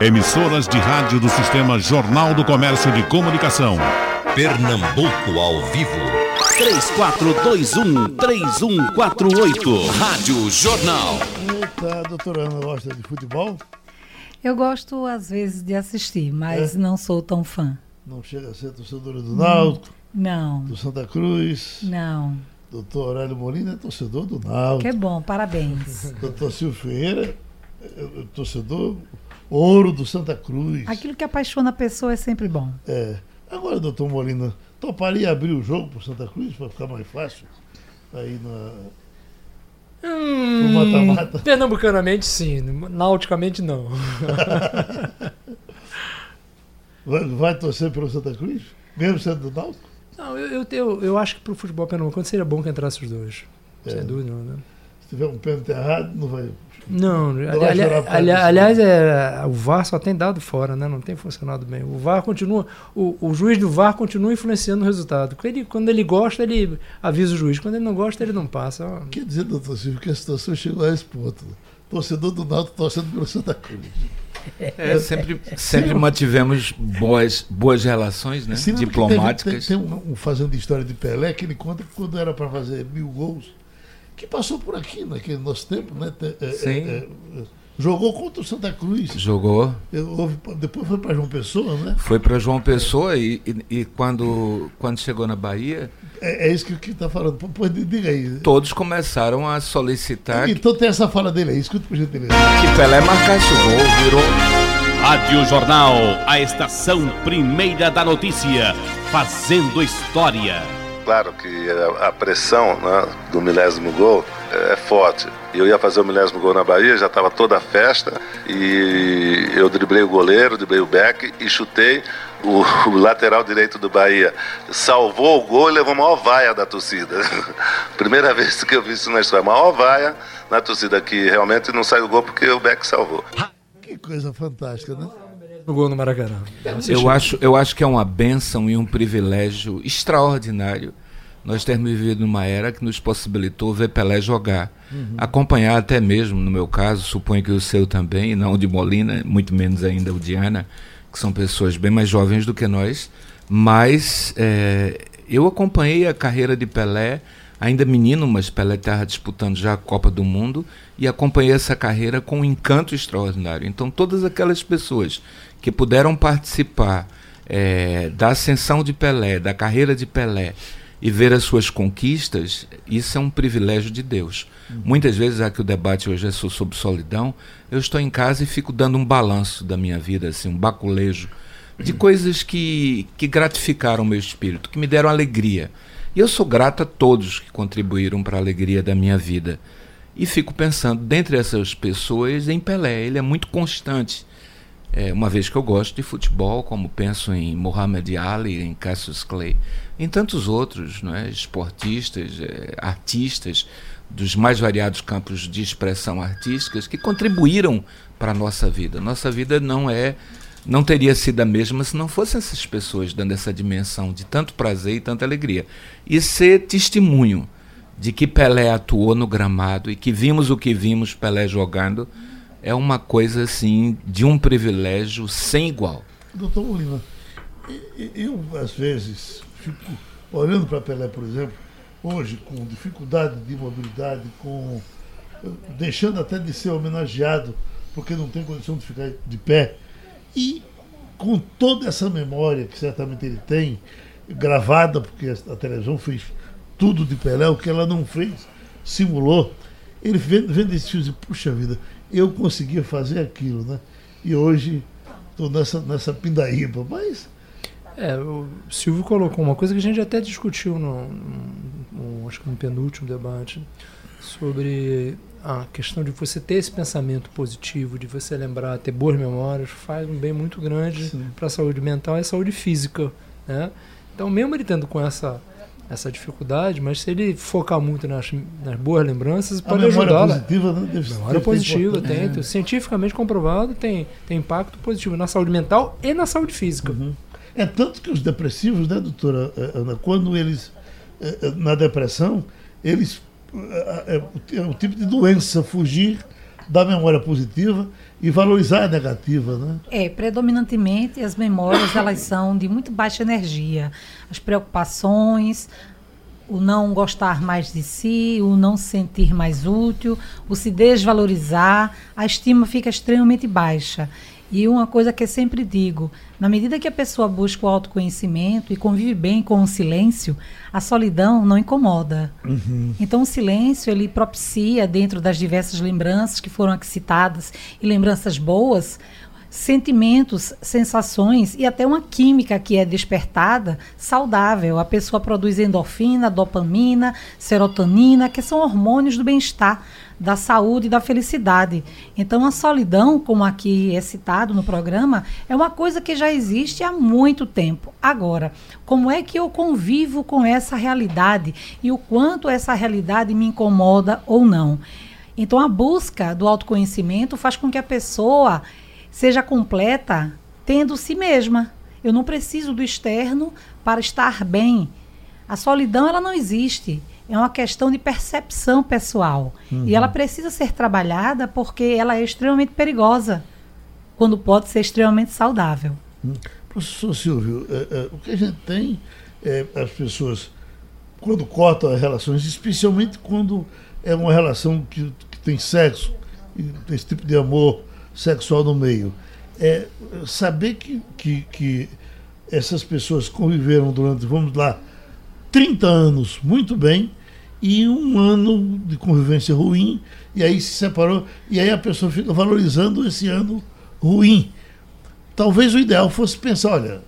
Emissoras de rádio do Sistema Jornal do Comércio de Comunicação. Pernambuco ao vivo. 3421-3148. Rádio Jornal. Eita, doutora Ana gosta de futebol? Eu gosto, às vezes, de assistir, mas É? não sou tão fã. Não chega a ser torcedora do Náutico, Não, do Santa Cruz. não. Doutor Aurélio Molina é torcedor do Náutico. Que é bom, parabéns. Doutor Silvio Ferreira é, é, torcedor ouro do Santa Cruz. Aquilo que apaixona a pessoa é sempre bom. É. Agora, doutor Molina, toparia abrir o jogo pro Santa Cruz para ficar mais fácil? Aí na. Hum, No mata-mata. Pernambucanamente, sim. Nauticamente, não. Vai, vai torcer pelo Santa Cruz? Mesmo sendo do Náutico? Não, eu, eu, eu, eu acho que pro futebol pernambucano seria bom que entrasse os dois. É. Sem dúvida, né? Se tiver um pênalti errado, não vai. Não, vai ali- ali- ali- aliás, é, o VAR só tem dado fora, né? Não tem funcionado bem. O VAR continua, o, o juiz do VAR continua influenciando o resultado. Quando ele, quando ele gosta, ele avisa o juiz. Quando ele não gosta, ele não passa. Quer dizer, doutor Silvio, que a situação chegou a esse ponto. Torcedor do Náutico torcendo pelo Santa Cruz. É, sempre, sempre mantivemos boas, boas relações né? Diplomáticas. Tem, tem, tem um, um fazendo história de Pelé que ele conta que quando era para fazer mil gols, que passou por aqui naquele nosso tempo, né? Te- é, Sim. é, é, jogou contra o Santa Cruz. Jogou, Eu- houve- depois foi para João Pessoa, né? foi para João Pessoa e, e, e quando, quando chegou na Bahia, É, é isso que que está falando. Pô, diga aí. todos começaram a solicitar que Então tem essa fala dele aí, escuta por gentileza. Pelé marcasse o gol, virou. Rádio Jornal, a estação primeira da notícia. Fazendo história. Claro que a, pressão né, do milésimo gol é forte. Eu ia fazer o milésimo gol na Bahia, já estava toda a festa, e eu driblei o goleiro, driblei o back e chutei o, o lateral direito do Bahia. Salvou o gol e levou a maior vaia da torcida. Primeira vez que eu vi isso na história, a maior vaia na torcida, que realmente não saiu o gol porque o back salvou. Que coisa fantástica, né? No gol no Maracanã. Eu acho, eu acho que é uma bênção e um privilégio extraordinário nós termos vivido numa era que nos possibilitou ver Pelé jogar. Acompanhar até mesmo, no meu caso, suponho que o seu também, e não o de Molina, muito menos ainda o de Ana, que são pessoas bem mais jovens do que nós, mas é, eu acompanhei a carreira de Pelé, ainda menino, mas Pelé estava disputando já a Copa do Mundo, e acompanhei essa carreira com um encanto extraordinário. Então, todas aquelas pessoas que puderam participar é, da ascensão de Pelé, da carreira de Pelé, e ver as suas conquistas, isso é um privilégio de Deus. Muitas vezes, já que o debate hoje é so- sobre solidão, eu estou em casa e fico dando um balanço da minha vida, assim, um baculejo de coisas que, que gratificaram o meu espírito, que me deram alegria. E eu sou grato a todos que contribuíram para a alegria da minha vida. E fico pensando, dentre essas pessoas, em Pelé. Ele é muito constante. É, uma vez que eu gosto de futebol, como penso em Muhammad Ali, em Cassius Clay, em tantos outros, não é? esportistas, é, artistas dos mais variados campos de expressão artísticas que contribuíram para a nossa vida. Nossa vida não é, não teria sido a mesma se não fossem essas pessoas dando essa dimensão de tanto prazer e tanta alegria. E ser testemunho de que Pelé atuou no gramado e que vimos o que vimos Pelé jogando é uma coisa assim de um privilégio sem igual. Doutor Molina, eu às vezes fico olhando para Pelé, por exemplo, hoje com dificuldade de mobilidade, com deixando até de ser homenageado porque não tem condição de ficar de pé e com toda essa memória que certamente ele tem gravada porque a, televisão fez tudo de Pelé, o que ela não fez, simulou. Ele vendo, vendo esse filme e puxa vida, eu conseguia fazer aquilo, né? E hoje estou nessa, nessa pindaíba, mas É, o Silvio colocou uma coisa que a gente até discutiu no, no- no- acho que no penúltimo debate sobre a questão de você ter esse pensamento positivo, de você lembrar, ter boas memórias, faz um bem muito grande para a saúde mental e a saúde física, né? Então, mesmo ele tendo com essa essa dificuldade, mas se ele focar muito nas, nas boas lembranças, pode memória ajudá-la. positiva, né? Deve, Memória deve positiva, importante. tem, cientificamente comprovado, tem, tem impacto positivo na saúde mental e na saúde física. É tanto que os depressivos, né, doutora eh, Ana, quando eles, eh, eh, na depressão, eles, é o tipo de doença fugir da memória positiva e valorizar a negativa, né? É, predominantemente as memórias elas são de muito baixa energia. As preocupações, o não gostar mais de si, o não se sentir mais útil, o se desvalorizar, a estima fica extremamente baixa. E uma coisa que eu sempre digo, na medida que a pessoa busca o autoconhecimento e convive bem com o silêncio, a solidão não incomoda. Uhum. Então o silêncio ele propicia dentro das diversas lembranças que foram aqui citadas e lembranças boas, sentimentos, sensações e até uma química que é despertada saudável. A pessoa produz endorfina, dopamina, serotonina, que são hormônios do bem-estar, da saúde e da felicidade. Então a solidão, como aqui é citado no programa, é uma coisa que já existe há muito tempo. Agora, como é que eu convivo com essa realidade e o quanto essa realidade me incomoda ou não? Então a busca do autoconhecimento faz com que a pessoa seja completa tendo si mesma. Eu não preciso do externo para estar bem. A solidão ela não existe. É uma questão de percepção pessoal. Uhum. E ela precisa ser trabalhada porque ela é extremamente perigosa, quando pode ser extremamente saudável. Professor Silvio, é, é, o que a gente tem é as pessoas, quando cortam as relações, especialmente quando é uma relação que, que tem sexo, tem esse tipo de amor sexual no meio, é saber que, que, que essas pessoas conviveram durante, vamos lá, 30 anos muito bem e um ano de convivência ruim, e aí se separou, e aí a pessoa fica valorizando esse ano ruim. Talvez o ideal fosse pensar, olha,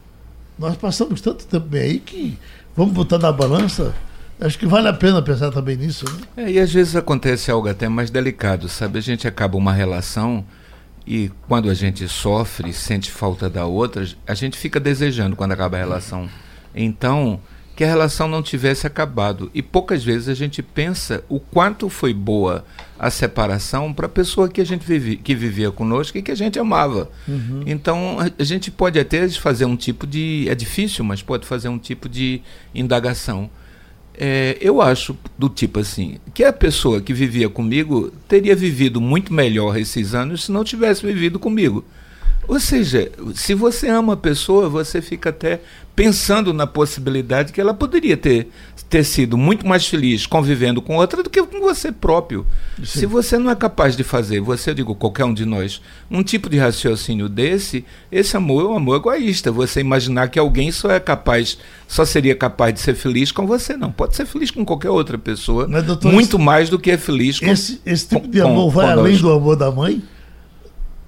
nós passamos tanto tempo bem aí que vamos botar na balança. Acho que vale a pena pensar também nisso. Né? É, e às vezes acontece algo até mais delicado, sabe? A gente acaba uma relação e quando a gente sofre, sente falta da outra, a gente fica desejando quando acaba a relação. Então, que a relação não tivesse acabado. E poucas vezes a gente pensa o quanto foi boa a separação para a pessoa que a gente vive, que vivia conosco e que a gente amava. Uhum. Então a, gente pode até fazer um tipo de. É difícil, mas pode fazer um tipo de indagação. É, eu acho do tipo assim, que a pessoa que vivia comigo teria vivido muito melhor esses anos se não tivesse vivido comigo. Ou seja, se você ama a pessoa, você fica até pensando na possibilidade que ela poderia ter, ter sido muito mais feliz convivendo com outra do que com você próprio. Sim. Se você não é capaz de fazer, você, eu digo, qualquer um de nós, um tipo de raciocínio desse, esse amor é um amor egoísta. Você imaginar que alguém só é capaz, só seria capaz de ser feliz com você, não. Pode ser feliz com qualquer outra pessoa, Mas, doutor, muito esse, mais do que é feliz com Esse, esse tipo de amor vai além do amor da mãe?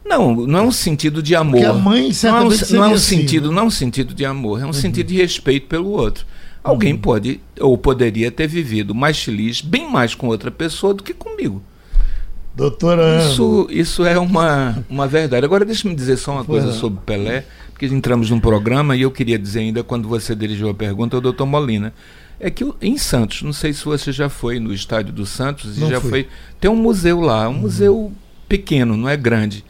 Não, não é um sentido de amor. Porque a mãe não é um, não é um assim, sentido, né? não é um sentido de amor, é um uhum. sentido de respeito pelo outro. Alguém uhum. pode ou poderia ter vivido mais feliz, bem mais com outra pessoa do que comigo. Doutora Isso, isso é uma, uma verdade. Agora deixa-me dizer só uma coisa sobre Pelé, porque entramos num programa e eu queria dizer ainda quando você dirigiu a pergunta ao doutor Molina. É que em Santos, não sei se você já foi no estádio do Santos e Não já fui. foi. Tem um museu lá, um museu pequeno, não é grande.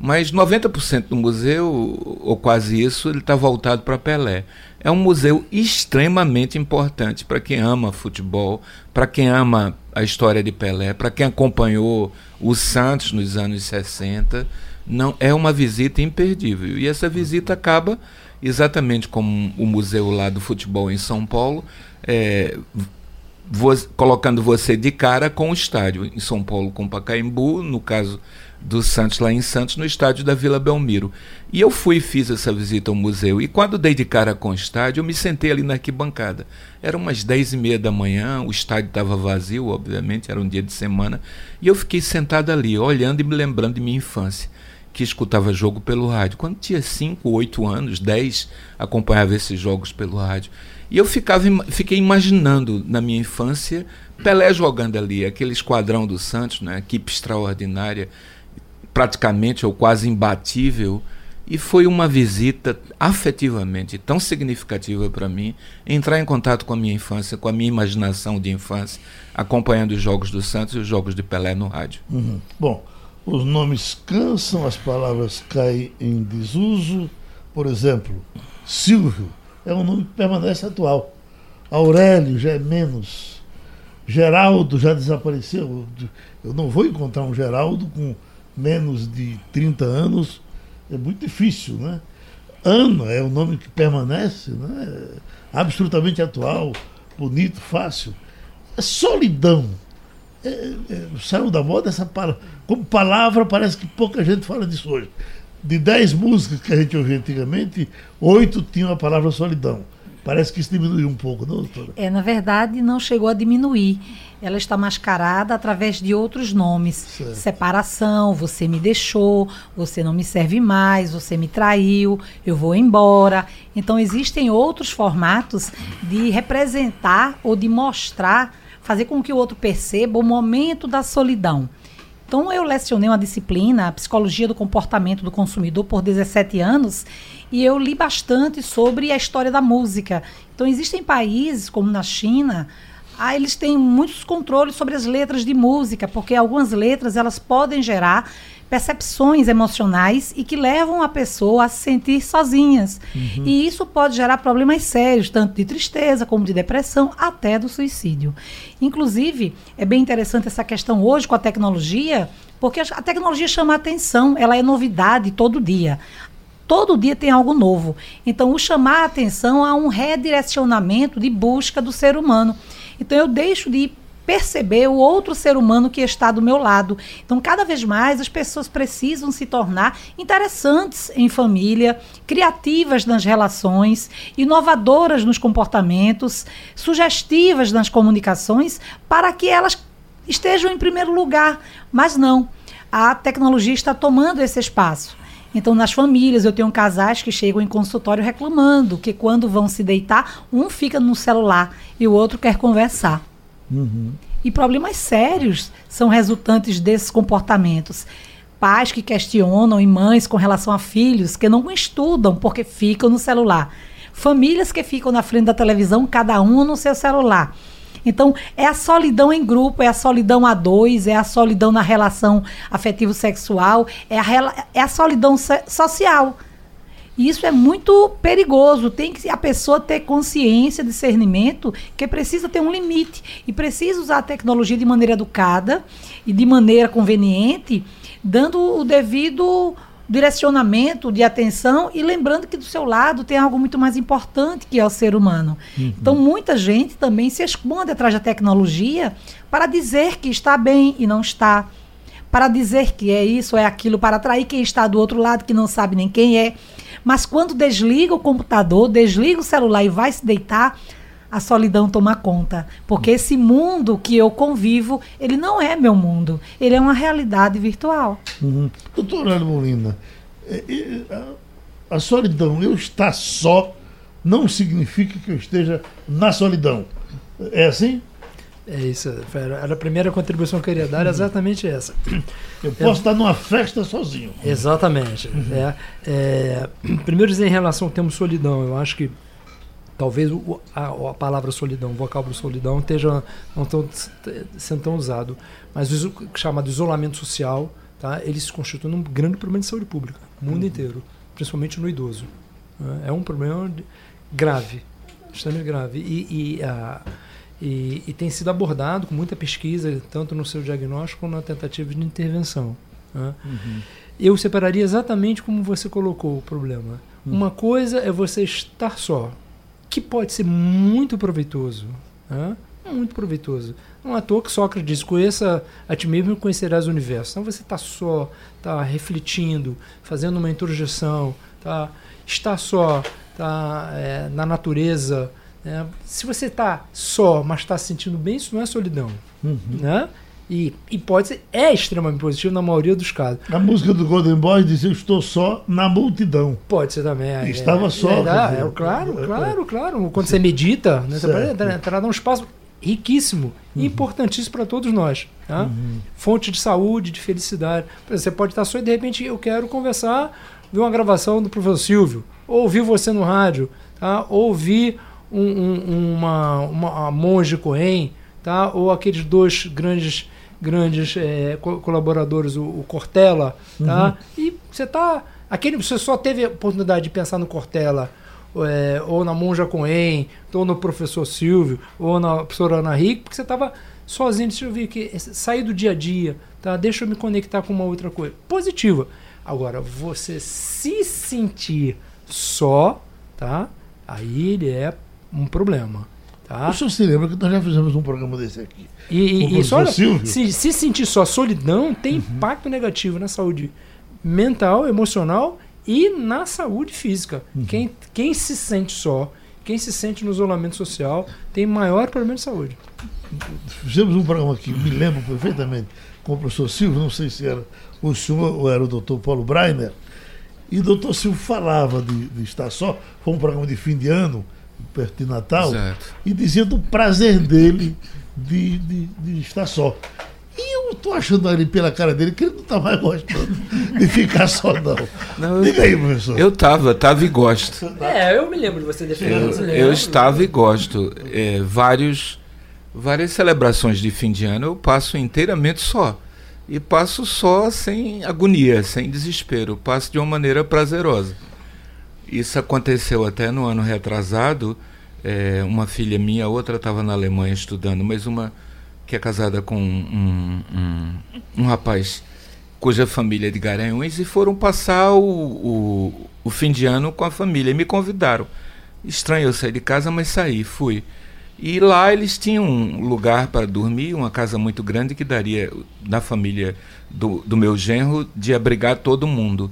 Mas 90% do museu, ou quase isso, ele está voltado para Pelé. É um museu extremamente importante para quem ama futebol, para quem ama a história de Pelé, para quem acompanhou o Santos nos anos 60. Não, é uma visita imperdível. E essa visita acaba, exatamente como o museu lá do futebol em São Paulo, é, vo colocando você de cara com o estádio. Em São Paulo com Pacaembu, no caso do Santos lá em Santos, no estádio da Vila Belmiro. E eu fui e fiz essa visita ao museu. E quando dei de cara com o estádio, eu me sentei ali na arquibancada. Era umas dez e meia da manhã, o estádio estava vazio, obviamente, era um dia de semana. E eu fiquei sentado ali, olhando e me lembrando de minha infância, que escutava jogo pelo rádio. Quando tinha cinco, oito anos, dez, acompanhava esses jogos pelo rádio. E eu ficava, fiquei imaginando na minha infância Pelé jogando ali, aquele esquadrão do Santos, né, equipe extraordinária, praticamente ou quase imbatível. E foi uma visita afetivamente tão significativa para mim, entrar em contato com a minha infância, com a minha imaginação de infância, acompanhando os jogos do Santos e os jogos de Pelé no rádio. Uhum. Bom, os nomes cansam, as palavras caem em desuso. Por exemplo, Silvio é um nome que permanece atual. Aurélio já é menos. Geraldo já desapareceu. Eu não vou encontrar um Geraldo com menos de 30 anos, é muito difícil, né? Ana é o nome que permanece, né? absolutamente atual, bonito, fácil. É solidão. É, é, saiu da moda essa palavra. Como palavra, parece que pouca gente fala disso hoje. De dez músicas que a gente ouvia antigamente, oito tinham a palavra solidão. Parece que isso diminuiu um pouco, não, doutora? É, na verdade, não chegou a diminuir. Ela está mascarada através de outros nomes. Certo. Separação, você me deixou, você não me serve mais, você me traiu, eu vou embora. Então, existem outros formatos de representar ou de mostrar, fazer com que o outro perceba o momento da solidão. Então, eu lecionei uma disciplina, Psicologia do Comportamento do Consumidor, por 17 anos, e eu li bastante sobre a história da música. Então, existem países, como na China, ah, eles têm muitos controles sobre as letras de música, porque algumas letras elas podem gerar percepções emocionais e que levam a pessoa a se sentir sozinhas. Uhum. E isso pode gerar problemas sérios, tanto de tristeza como de depressão, até do suicídio. Inclusive, é bem interessante essa questão hoje com a tecnologia, porque a tecnologia chama a atenção, ela é novidade todo dia todo dia tem algo novo. Então, o chamar a atenção a um redirecionamento de busca do ser humano. Então, eu deixo de perceber o outro ser humano que está do meu lado. Então, cada vez mais as pessoas precisam se tornar interessantes em família, criativas nas relações, inovadoras nos comportamentos, sugestivas nas comunicações, para que elas estejam em primeiro lugar. Mas não, a tecnologia está tomando esse espaço. Então, nas famílias, eu tenho casais que chegam em consultório reclamando que quando vão se deitar, um fica no celular e o outro quer conversar. Uhum. E problemas sérios são resultantes desses comportamentos. Pais que questionam e mães com relação a filhos que não estudam porque ficam no celular. Famílias que ficam na frente da televisão, cada um no seu celular. Então, é a solidão em grupo, é a solidão a dois, é a solidão na relação afetivo-sexual, é é a solidão social. E isso é muito perigoso. Tem que a pessoa ter consciência, discernimento, que precisa ter um limite e precisa usar a tecnologia de maneira educada e de maneira conveniente, dando o devido direcionamento de atenção e lembrando que do seu lado tem algo muito mais importante que é o ser humano. Uhum. Então muita gente também se esconde atrás da tecnologia para dizer que está bem e não está, para dizer que é isso, é aquilo, para atrair quem está do outro lado que não sabe nem quem é. Mas quando desliga o computador, desliga o celular e vai se deitar, a solidão toma conta. Porque esse mundo que eu convivo, ele não é meu mundo. Ele é uma realidade virtual. Uhum. Doutora Molina, é, é, a solidão, eu estar só, não significa que eu esteja na solidão. É assim? É isso, era a primeira contribuição que eu queria dar, é exatamente essa. Eu posso é, estar numa festa sozinho. Exatamente. Uhum. É, é, primeiro, dizer em relação ao termo solidão, eu acho que talvez o, a, a, palavra solidão, o vocábulo solidão, esteja não tão, sendo tão usado, mas o chamado isolamento social, tá, ele se constitui um grande problema de saúde pública, no mundo uhum. inteiro, principalmente no idoso. Né. É um problema grave, extremamente grave. E, e a e, e, tem sido abordado com muita pesquisa, tanto no seu diagnóstico como na tentativa de intervenção. Né? Uhum. Eu separaria exatamente como você colocou o problema. Uhum. Uma coisa é você estar só, que pode ser muito proveitoso. Né? Muito proveitoso. Não é à toa que Sócrates diz: conheça a ti mesmo e conhecerás o universo. Então você está só, está refletindo, fazendo uma introjeção, tá, está só, está é, na natureza é, se você está só, mas está se sentindo bem, isso não é solidão. Uhum. Né? E, e pode ser, é extremamente positivo na maioria dos casos. A música do Golden Boy diz: Eu estou só na multidão. Pode ser também. É, Estava só. É, é, claro, claro, claro. Quando Sim. você medita, né, você pode entrar, entrar num espaço riquíssimo uhum. importantíssimo para todos nós. Tá? Uhum. Fonte de saúde, de felicidade. Você pode estar só e de repente eu quero conversar, ver uma gravação do professor Silvio, ou ouvir você no rádio, tá? ou ouvir um, um, uma, uma monge Cohen, tá? ou aqueles dois grandes grandes é, colaboradores, o, o Cortella, tá? Uhum. E você tá aquele você só teve a oportunidade de pensar no Cortella é, ou na Monja Cohen, ou no professor Silvio, ou na professora Ana Rick, porque você estava sozinho, deixa eu ver que sair do dia a dia, tá? Deixa eu me conectar com uma outra coisa. Positiva. Agora, você se sentir só, tá? Aí ele é um problema. Tá? O senhor se lembra que nós já fizemos um programa desse aqui. E, e, só, se, se sentir só solidão tem uhum. impacto negativo na saúde mental, emocional e na saúde física. Uhum. Quem, quem se sente só, quem se sente no isolamento social, tem maior problema de saúde. Fizemos um programa aqui, me lembro perfeitamente, com o professor Silvio, não sei se era o senhor ou era o doutor Paulo Breiner, e o doutor Silvio falava de, de estar só, foi um programa de fim de ano, perto de Natal, Exato. e dizia do prazer dele de, de, de estar só. E eu estou achando ali pela cara dele que ele não está mais gostando de ficar só, não. não Diga aí, professor. Eu estava, estava e gosto. É, eu me lembro de você defendendo Eu, eu estava e gosto. É, vários, várias celebrações de fim de ano eu passo inteiramente só. E passo só sem agonia, sem desespero. Passo de uma maneira prazerosa. Isso aconteceu até no ano retrasado. É, uma filha minha, outra estava na Alemanha estudando, mas uma que é casada com um, um, um rapaz cuja família é de Garanhuns e foram passar o, o, o, fim de ano com a família. E me convidaram. Estranho eu sair de casa, mas saí, fui. E lá eles tinham um lugar para dormir, uma casa muito grande que daria, na família do, do meu genro, de abrigar todo mundo.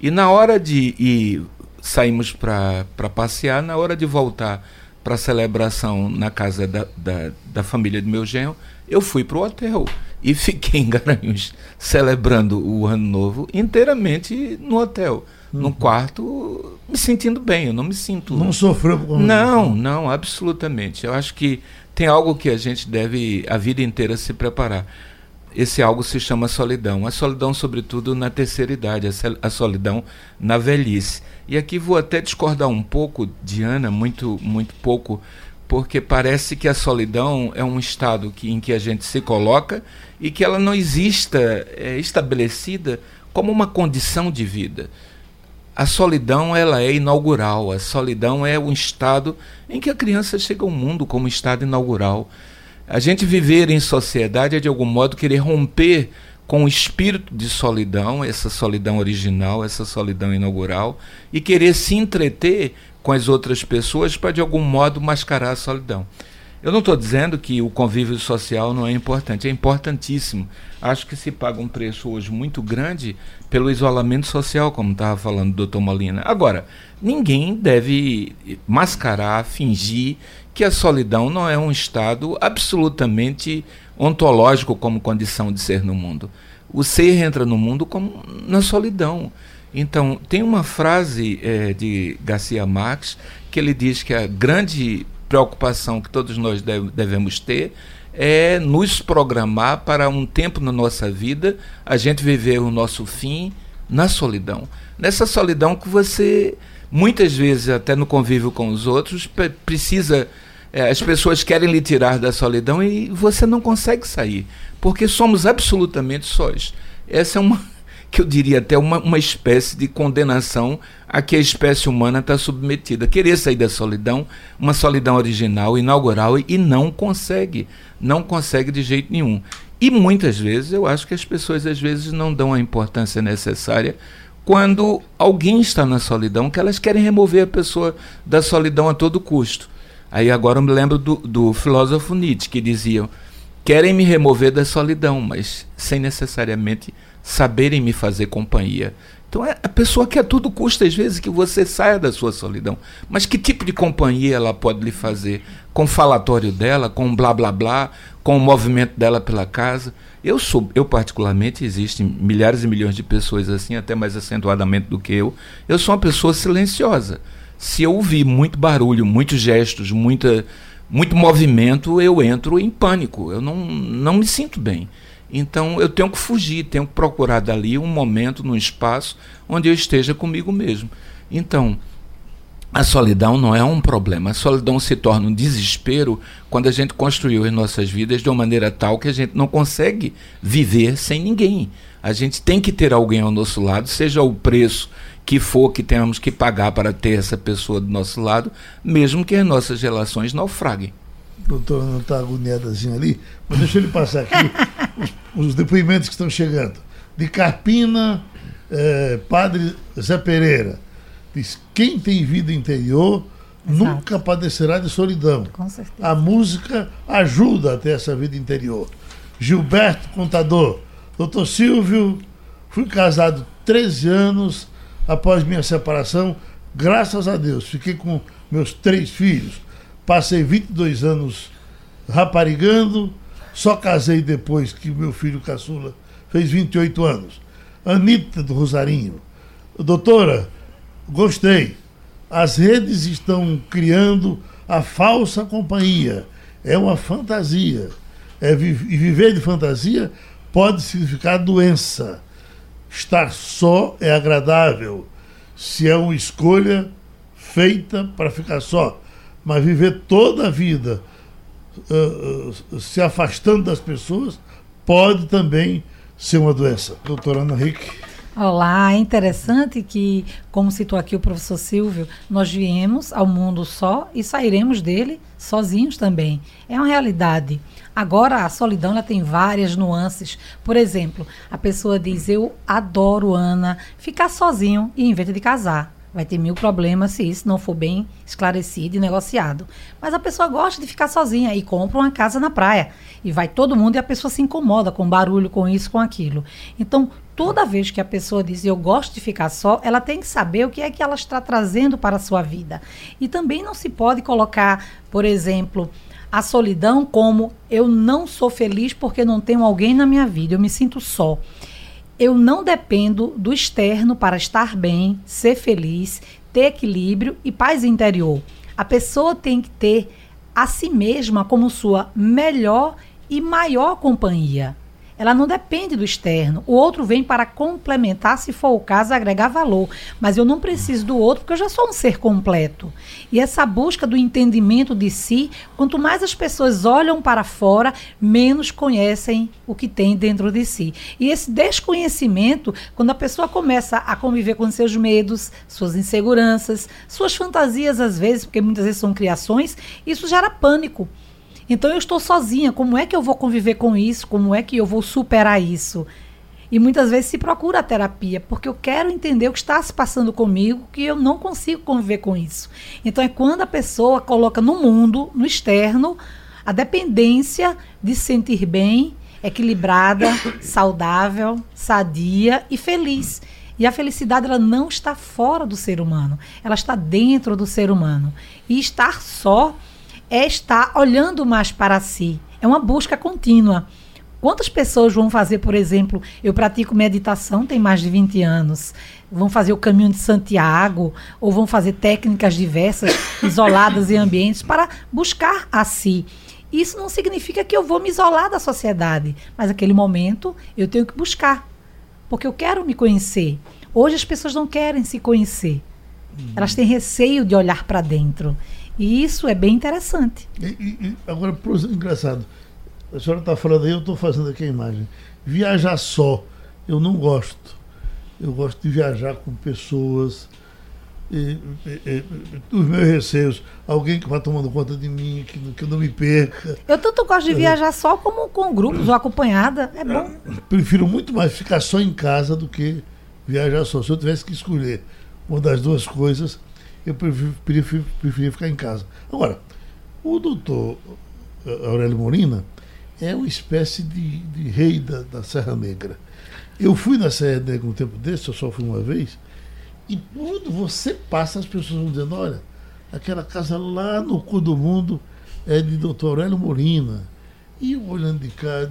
E na hora de ir saímos para passear. Na hora de voltar para a celebração na casa da, da, da família do meu genro, eu fui para o hotel e fiquei em Garanhuns celebrando o ano novo inteiramente no hotel. Uhum. No quarto, me sentindo bem, eu não me sinto. Não sofreu com Não, não, absolutamente. Eu acho que tem algo que a gente deve a vida inteira se preparar esse algo se chama solidão. A solidão, sobretudo, na terceira idade, a solidão na velhice. E aqui vou até discordar um pouco, Diana, muito, muito pouco, porque parece que a solidão é um estado que, em que a gente se coloca e que ela não exista é, estabelecida como uma condição de vida. A solidão ela é inaugural, a solidão é um estado em que a criança chega ao mundo como estado inaugural. A gente viver em sociedade é de algum modo querer romper com o espírito de solidão, essa solidão original, essa solidão inaugural, e querer se entreter com as outras pessoas para de algum modo mascarar a solidão. Eu não estou dizendo que o convívio social não é importante, é importantíssimo. Acho que se paga um preço hoje muito grande pelo isolamento social, como estava falando o doutor Molina. Agora, ninguém deve mascarar, fingir que a solidão não é um estado absolutamente ontológico como condição de ser no mundo. O ser entra no mundo como na solidão. Então, tem uma frase é, de Garcia Marques que ele diz que a grande preocupação que todos nós deve, devemos ter é nos programar para um tempo na nossa vida a gente viver o nosso fim na solidão. Nessa solidão que você, muitas vezes, até no convívio com os outros, precisa é, as pessoas querem lhe tirar da solidão e você não consegue sair, porque somos absolutamente sós. Essa é uma, que eu diria até uma, uma espécie de condenação a que a espécie humana está submetida. Querer sair da solidão, uma solidão original, inaugural, e não consegue. Não consegue de jeito nenhum. E muitas vezes eu acho que as pessoas às vezes não dão a importância necessária quando alguém está na solidão, que elas querem remover a pessoa da solidão a todo custo. Aí agora eu me lembro do, do filósofo Nietzsche, que dizia: querem me remover da solidão, mas sem necessariamente saberem me fazer companhia. Então é a pessoa que a todo custo, às vezes, que você saia da sua solidão. Mas que tipo de companhia ela pode lhe fazer? Com o falatório dela, com o blá blá blá, com o movimento dela pela casa. Eu sou, eu particularmente, existem milhares e milhões de pessoas assim, até mais acentuadamente do que eu. Eu sou uma pessoa silenciosa se eu ouvir muito barulho, muitos gestos, muita, muito movimento, eu entro em pânico. Eu não, não me sinto bem. Então eu tenho que fugir, tenho que procurar dali um momento, num espaço onde eu esteja comigo mesmo. Então, a solidão não é um problema. A solidão se torna um desespero quando a gente construiu as nossas vidas de uma maneira tal que a gente não consegue viver sem ninguém. A gente tem que ter alguém ao nosso lado, seja o preço que for que tenhamos que pagar para ter essa pessoa do nosso lado, mesmo que as nossas relações naufraguem. doutora não está agoniadazinha ali, mas deixa ele passar aqui os, os depoimentos que estão chegando. De Carpina, eh, Padre Zé Pereira. Diz, quem tem vida interior Exato. nunca padecerá de solidão. Com certeza. A música ajuda a ter essa vida interior. Gilberto Contador. Doutor Silvio, fui casado 13 anos após minha separação. Graças a Deus, fiquei com meus três filhos. Passei 22 anos raparigando, só casei depois que meu filho caçula fez 28 anos. Anitta do Rosarinho. Doutora, gostei. As redes estão criando a falsa companhia. É uma fantasia. É e viver de fantasia pode significar doença. Estar só é agradável se é uma escolha feita para ficar só. Mas viver toda a vida uh, uh, se afastando das pessoas pode também ser uma doença. Doutora Ana Henrique. Olá, é interessante que, como citou aqui o professor Silvio, nós viemos ao mundo só e sairemos dele sozinhos também. É uma realidade. Agora, a solidão ela tem várias nuances. Por exemplo, a pessoa diz: Eu adoro Ana, ficar sozinho e inventa de casar. Vai ter mil problemas se isso não for bem esclarecido e negociado. Mas a pessoa gosta de ficar sozinha e compra uma casa na praia. E vai todo mundo e a pessoa se incomoda com barulho, com isso, com aquilo. Então, toda vez que a pessoa diz eu gosto de ficar só, ela tem que saber o que é que ela está trazendo para a sua vida. E também não se pode colocar, por exemplo, a solidão como eu não sou feliz porque não tenho alguém na minha vida, eu me sinto só. Eu não dependo do externo para estar bem, ser feliz, ter equilíbrio e paz interior. A pessoa tem que ter a si mesma como sua melhor e maior companhia. Ela não depende do externo. O outro vem para complementar, se for o caso, agregar valor. Mas eu não preciso do outro porque eu já sou um ser completo. E essa busca do entendimento de si, quanto mais as pessoas olham para fora, menos conhecem o que tem dentro de si. E esse desconhecimento, quando a pessoa começa a conviver com seus medos, suas inseguranças, suas fantasias às vezes, porque muitas vezes são criações, isso gera pânico. Então eu estou sozinha, como é que eu vou conviver com isso? Como é que eu vou superar isso? E muitas vezes se procura a terapia, porque eu quero entender o que está se passando comigo, que eu não consigo conviver com isso. Então é quando a pessoa coloca no mundo, no externo, a dependência de se sentir bem, equilibrada, saudável, sadia e feliz. E a felicidade ela não está fora do ser humano, ela está dentro do ser humano. E estar só é estar olhando mais para si. É uma busca contínua. Quantas pessoas vão fazer, por exemplo, eu pratico meditação tem mais de 20 anos, vão fazer o caminho de Santiago, ou vão fazer técnicas diversas, isoladas em ambientes, para buscar a si. Isso não significa que eu vou me isolar da sociedade, mas naquele momento eu tenho que buscar, porque eu quero me conhecer. Hoje as pessoas não querem se conhecer, elas têm receio de olhar para dentro. E isso é bem interessante. E, e, agora, engraçado, a senhora está falando aí, eu estou fazendo aqui a imagem. Viajar só, eu não gosto. Eu gosto de viajar com pessoas. E, e, os meus receios, alguém que vai tomando conta de mim, que, que eu não me perca. Eu tanto gosto de viajar só como com grupos ou acompanhada. É bom. Prefiro muito mais ficar só em casa do que viajar só. Se eu tivesse que escolher uma das duas coisas, eu preferia, ficar em casa. Agora, o doutor eh, Aurélio Molina é uma espécie de, de rei da, da, Serra Negra. Eu fui na Serra Negra um tempo desse, eu só fui uma vez, e quando você passa, as pessoas vão dizendo, olha, aquela casa lá no cu do mundo é de doutor Aurélio Molina. E eu olhando de cá,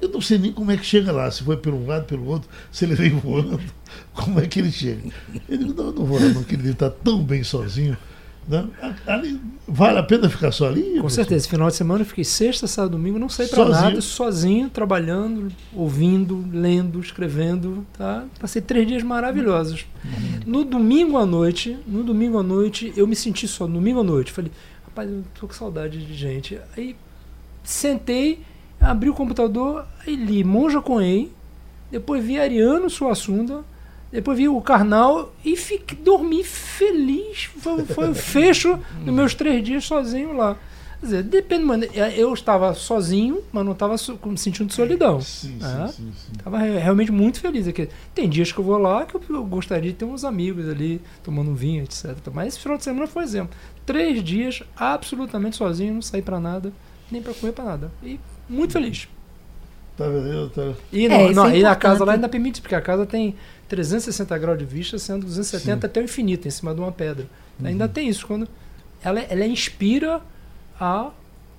eu não sei nem como é que chega lá, se foi pelo um lado, pelo outro, se ele veio voando, como é que ele chega. Eu digo, não, não vou lá, não, que ele está tão bem sozinho. Né? Ali, vale a pena ficar só ali? Com certeza. Final de semana eu fiquei sexta, sábado, domingo, não saí para nada, sozinho, trabalhando, ouvindo, lendo, escrevendo. Tá? Passei três dias maravilhosos. Uhum. No domingo à noite, no domingo à noite, eu me senti só. No domingo à noite, falei, rapaz, eu tô com saudade de gente. Aí sentei abri o computador e li Monja Coen, depois vi Ariano Suassunda, depois vi o Karnal e fiquei, dormi feliz. Foi, foi o fecho dos meus três dias sozinho lá. Quer dizer, depende, mano. Eu estava sozinho, mas não estava me sentindo solidão. Sim, É. sim, sim, sim. Tava re- realmente muito feliz aqui. Tem dias que eu vou lá que eu, gostaria de ter uns amigos ali, tomando um vinho, etc. Mas esse final de semana foi exemplo. Três dias absolutamente sozinho, não saí pra nada, nem pra comer pra nada. E muito feliz. Tá vendo? Tá... E, É, não, isso não, é e a importante. casa lá ainda permite, porque a casa tem 360 graus de vista, sendo 270 até o infinito, em cima de uma pedra. Uhum. Ainda tem isso. quando Ela, ela inspira a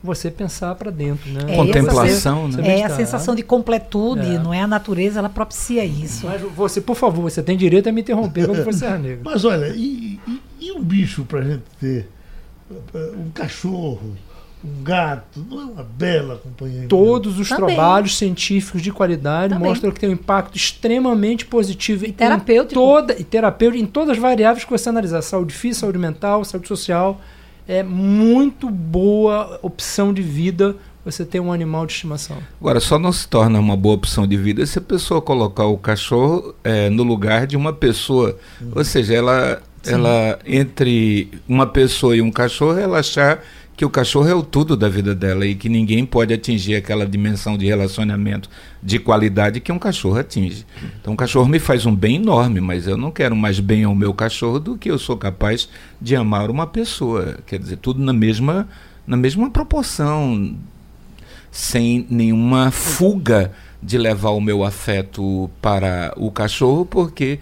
você pensar pra dentro. Né? É, Contemplação, essa- né? É a sensação de completude, É. não é a natureza, ela propicia isso. Mas você, por favor, você tem direito a me interromper quando for Serra Negra. Mas olha, e, e- e um bicho pra gente ter? eh, Um cachorro, um gato, não é uma bela companhia? Todos os Também. trabalhos científicos de qualidade Também. mostram que tem um impacto extremamente positivo e terapêutico. Em toda, e terapêutico em todas as variáveis que você analisar: saúde física, saúde mental, saúde social. É muito boa opção de vida você ter um animal de estimação. Agora, só não se torna uma boa opção de vida se a pessoa colocar o cachorro eh, no lugar de uma pessoa. Ou seja, ela, ela, entre uma pessoa e um cachorro, ela achar que o cachorro é o tudo da vida dela e que ninguém pode atingir aquela dimensão de relacionamento de qualidade que um cachorro atinge. Então, o cachorro me faz um bem enorme, mas eu não quero mais bem ao meu cachorro do que eu sou capaz de amar uma pessoa. Quer dizer, tudo na mesma, na mesma proporção sem nenhuma fuga de levar o meu afeto para o cachorro, porque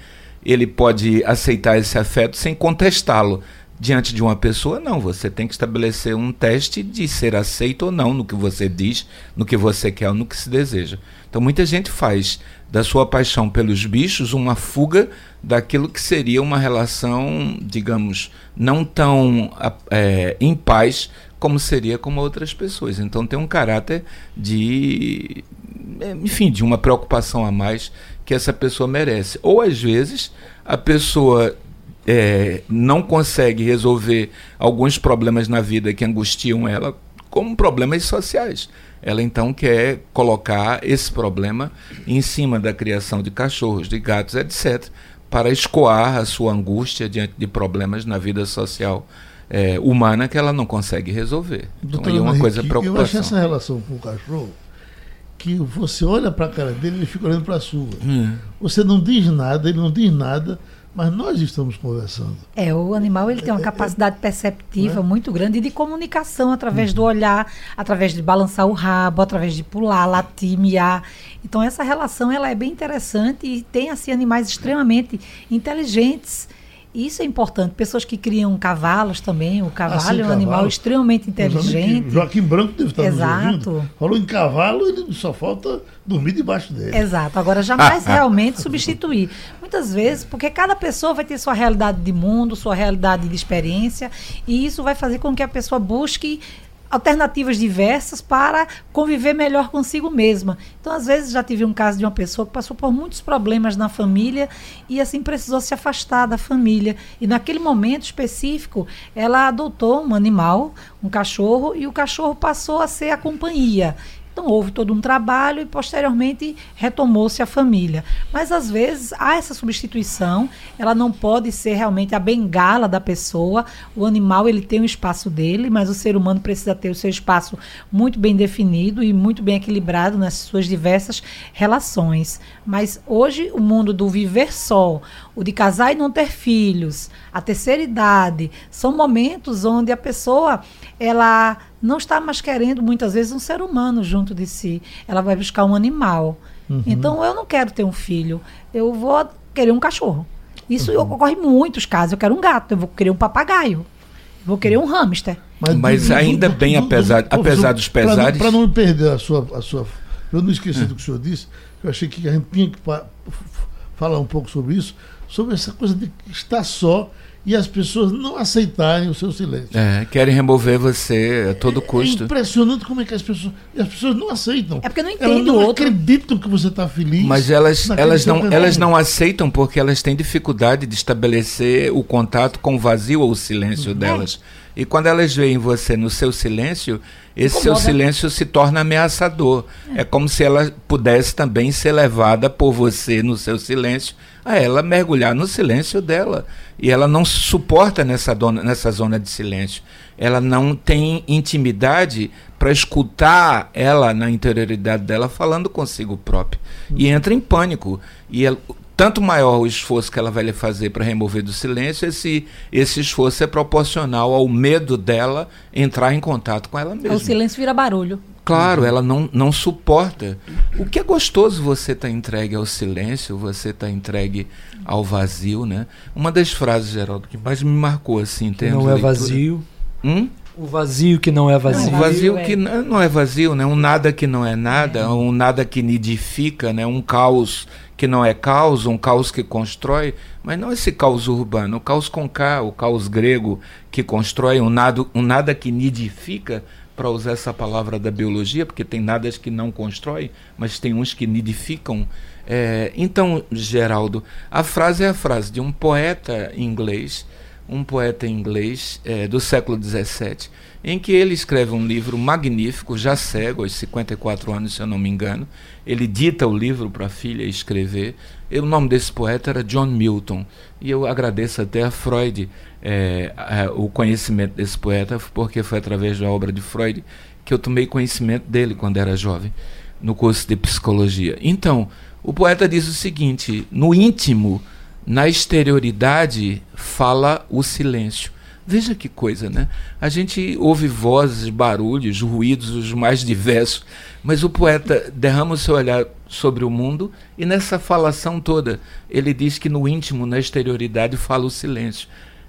ele pode aceitar esse afeto sem contestá-lo. Diante de uma pessoa, não. Você tem que estabelecer um teste de ser aceito ou não no que você diz, no que você quer ou no que se deseja. Então, muita gente faz da sua paixão pelos bichos uma fuga daquilo que seria uma relação, digamos, não tão é, em paz como seria com outras pessoas. Então tem um caráter de, é, enfim, de uma preocupação a mais que essa pessoa merece. Ou às vezes a pessoa é, não consegue resolver alguns problemas na vida que angustiam ela como problemas sociais. Ela então quer colocar esse problema em cima da criação de cachorros, de gatos, etc., para escoar a sua angústia diante de problemas na vida social é, humana que ela não consegue resolver. Então Doutor aí é uma coisa Eu acho essa relação com o cachorro que você olha para a cara dele ele fica olhando para a sua. Hum. Você não diz nada, ele não diz nada, mas nós estamos conversando. É, o animal ele tem uma capacidade perceptiva muito grande e de comunicação através do olhar, através de balançar o rabo, através de pular, latir, miar. Então essa relação ela é bem interessante e tem assim animais extremamente inteligentes. Isso é importante. Pessoas que criam cavalos também. O cavalo sim, é um animal cavalo. extremamente amigos que- inteligente. Joaquim Branco deve estar Exato. nos ouvindo. Falou em cavalo, ele só falta dormir debaixo dele. Exato. Agora, jamais realmente substituir. Muitas vezes, porque cada pessoa vai ter sua realidade de mundo, sua realidade de experiência, e isso vai fazer com que a pessoa busque alternativas diversas para conviver melhor consigo mesma. Então, às vezes, já tive um caso de uma pessoa que passou por muitos problemas na família e, assim, precisou se afastar da família. E, naquele momento específico, ela adotou um animal, um cachorro, e o cachorro passou a ser a companhia. Então houve todo um trabalho e posteriormente retomou-se a família. Mas às vezes há essa substituição, ela não pode ser realmente a bengala da pessoa. O animal ele tem o espaço dele, mas o ser humano precisa ter o seu espaço muito bem definido e muito bem equilibrado nas suas diversas relações. Mas hoje o mundo do viver só, o de casar e não ter filhos, a terceira idade, são momentos onde a pessoa ela não está mais querendo muitas vezes um ser humano junto de si. Ela vai buscar um animal. Então eu não quero ter um filho, eu vou querer um cachorro. Isso ocorre em muitos casos. Eu quero um gato, eu vou querer um papagaio, vou querer um hamster. Mas ainda bem, apesar- apesar dos pesares- Para não perder a sua. A sua eu não esqueci do que o senhor disse, eu achei que a gente tinha que falar um pouco sobre isso, sobre essa coisa de estar só e as pessoas não aceitarem o seu silêncio. É, querem remover você a todo É custo. impressionante como é que as pessoas. e As pessoas não aceitam. É porque não Elas entende não o outro. acreditam que você está feliz. Mas elas, elas, não, fenômeno. elas não aceitam porque elas têm dificuldade de estabelecer o contato com o vazio ou o silêncio delas. E quando elas veem você no seu silêncio, esse seu Incomoda. silêncio se torna ameaçador. É. como se ela pudesse também ser levada por você no seu silêncio a ela mergulhar no silêncio dela. E ela não se suporta nessa, dona, nessa zona de silêncio. Ela não tem intimidade para escutar ela na interioridade dela falando consigo própria. E entra em pânico. E ela, tanto maior o esforço que ela vai fazer para remover do silêncio, esse, esse esforço é proporcional ao medo dela entrar em contato com ela mesma. O silêncio vira barulho. Claro, ela não, não suporta. O que é gostoso você estar tá entregue ao silêncio, você estar tá entregue ao vazio, né? Uma das frases, Geraldo, que mais me marcou assim, em Não é vazio. Hum? O vazio que não é vazio. o vazio que não é vazio, né? Um nada que não é nada, é. um nada que nidifica, né? Um caos que não é caos, um caos que constrói, mas não esse caos urbano, o caos com K, o caos grego que constrói, um nada, um nada que nidifica, para usar essa palavra da biologia, porque tem nada que não constrói, mas tem uns que nidificam. É, então, Geraldo, a frase é a frase de um poeta inglês, um poeta inglês é, do século XVII, em que ele escreve um livro magnífico, já cego, aos 54 anos, se eu não me engano. Ele dita o livro para a filha escrever. E o nome desse poeta era John Milton. E eu agradeço até a Freud é, o conhecimento desse poeta, porque foi através da obra de Freud que eu tomei conhecimento dele quando era jovem, no curso de psicologia. Então, o poeta diz o seguinte: no íntimo, na exterioridade, fala o silêncio. Veja que coisa, né? A gente ouve vozes, barulhos, ruídos os mais diversos, mas o poeta derrama o seu olhar sobre o mundo e nessa falação toda ele diz que no íntimo, na exterioridade, fala o silêncio.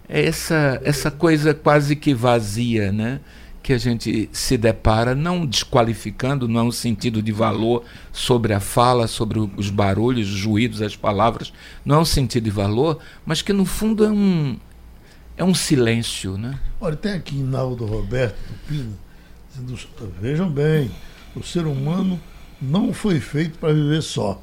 É essa, essa coisa quase que vazia, né? Que a gente se depara, não desqualificando, não é um sentido de valor sobre a fala, sobre os barulhos, os ruídos, as palavras, não é um sentido de valor, mas que no fundo é um, é um silêncio, né? Olha, tem aqui Naldo Roberto Tupino dizendo, vejam bem, o ser humano não foi feito para viver só.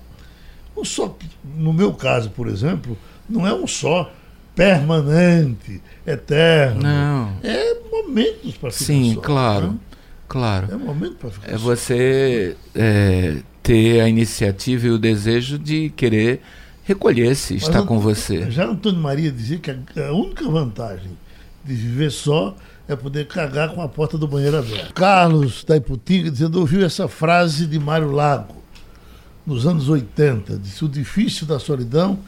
O só, no meu caso, por exemplo, não é um só permanente, eterno. Não. É momentos para ficar Sim, só, claro. Né? Claro. É momento para ficar É só. você é, ter a iniciativa e o desejo de querer recolher-se, estar Mas, com você. Já Antônio Maria dizia que a, a única vantagem de viver só é poder cagar com a porta do banheiro aberta. Carlos da Iputinga dizendo, ouviu essa frase de Mário Lago, nos anos 80, disse, o difícil da solidão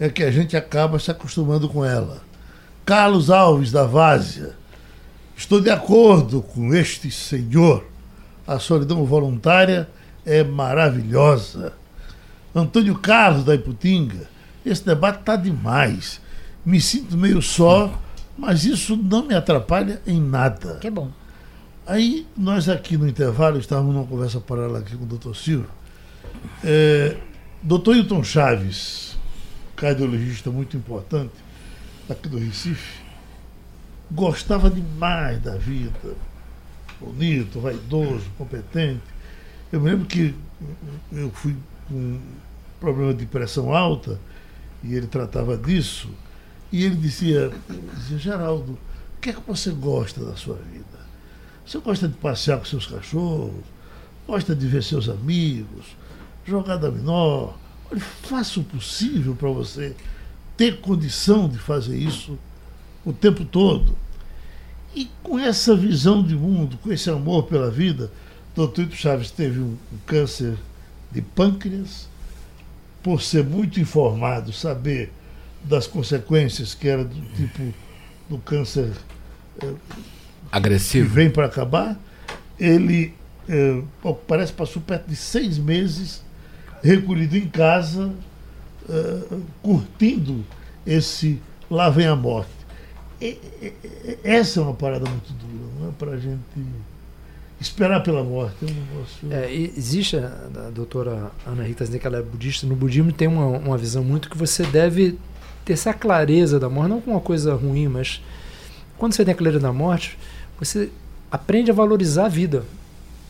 é que a gente acaba se acostumando com ela. Carlos Alves da Várzea, estou de acordo com este senhor, a solidão voluntária é maravilhosa. Antônio Carlos da Iputinga, esse debate está demais. Me sinto meio só, mas isso não me atrapalha em nada. Que bom. Aí, nós aqui no intervalo, estávamos numa conversa paralela aqui com o doutor Silvio. É, doutor Hilton Chaves, cardiologista muito importante aqui do Recife, gostava demais da vida, bonito, vaidoso, competente. Eu me lembro que eu fui com problema de pressão alta e ele tratava disso. E ele dizia, dizia Geraldo, o que é que você gosta da sua vida? Você gosta de passear com seus cachorros? Gosta de ver seus amigos? Jogar dominó? Olha, faça o possível para você ter condição de fazer isso o tempo todo. E com essa visão de mundo, com esse amor pela vida, doutor Ito Chaves teve um, um câncer de pâncreas, por ser muito informado, saber das consequências que era do tipo do câncer eh, Agressivo. que vem para acabar, ele eh, parece passou perto de seis meses recolhido em casa, eh, curtindo esse lá vem a morte. E, e, essa é uma parada muito dura, não é para a gente esperar pela morte. É. É, existe, a, doutora Ana Rita dizendo que ela é budista, no budismo tem uma, uma visão muito que você deve ter essa clareza da morte, não com uma coisa ruim, mas quando você tem a clareza da morte, você aprende a valorizar a vida.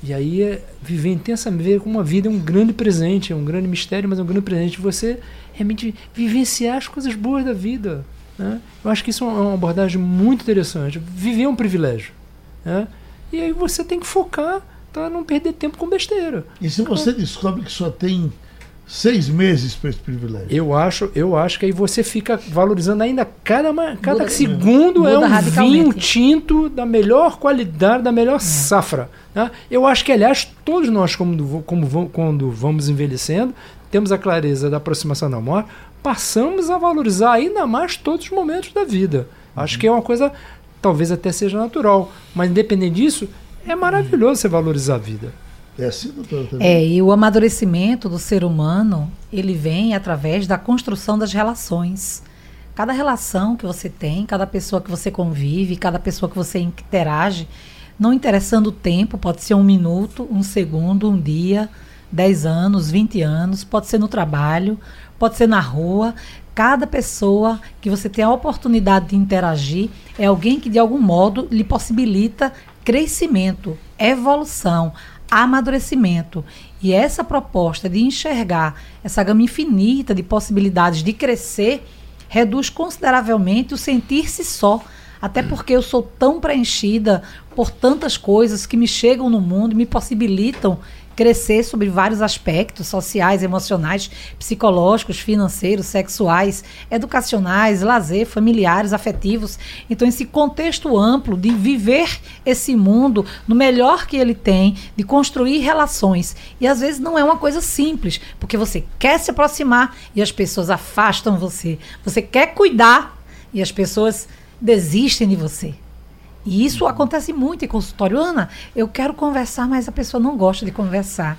E aí é viver intensamente, ver como uma vida é um grande presente, é um grande mistério, mas é um grande presente. Você realmente vivenciar as coisas boas da vida. Né? Eu acho que isso é uma abordagem muito interessante. Viver é um privilégio. Né? E aí você tem que focar para não perder tempo com besteira. E se você descobre que só tem seis meses para esse privilégio. Eu acho, eu acho que aí você fica valorizando ainda cada, cada Muda- segundo muda é um vinho tinto da melhor qualidade, da melhor safra. né? Eu acho que, aliás, todos nós, como, como quando vamos envelhecendo, temos a clareza da aproximação da morte, passamos a valorizar ainda mais todos os momentos da vida. Acho que é uma coisa, talvez até seja natural, mas independente disso, é maravilhoso você valorizar a vida. É assim, doutora? também? É, e o amadurecimento do ser humano, ele vem através da construção das relações. Cada relação que você tem, cada pessoa que você convive, cada pessoa que você interage, não interessando o tempo, pode ser um minuto, um segundo, um dia, 10 anos, 20 anos, pode ser no trabalho, pode ser na rua. Cada pessoa que você tem a oportunidade de interagir é alguém que de algum modo lhe possibilita crescimento, evolução, amadurecimento. E essa proposta de enxergar essa gama infinita de possibilidades de crescer reduz consideravelmente o sentir-se só. Até porque eu sou tão preenchida por tantas coisas que me chegam no mundo e me possibilitam crescer sobre vários aspectos sociais, emocionais, psicológicos, financeiros, sexuais, educacionais, lazer, familiares, afetivos. Então, esse contexto amplo de viver esse mundo no melhor que ele tem, de construir relações. E às vezes não é uma coisa simples, porque você quer se aproximar e as pessoas afastam você. Você quer cuidar e as pessoas desistem de você. E isso acontece muito em consultório. Ana, eu quero conversar, mas a pessoa não gosta de conversar.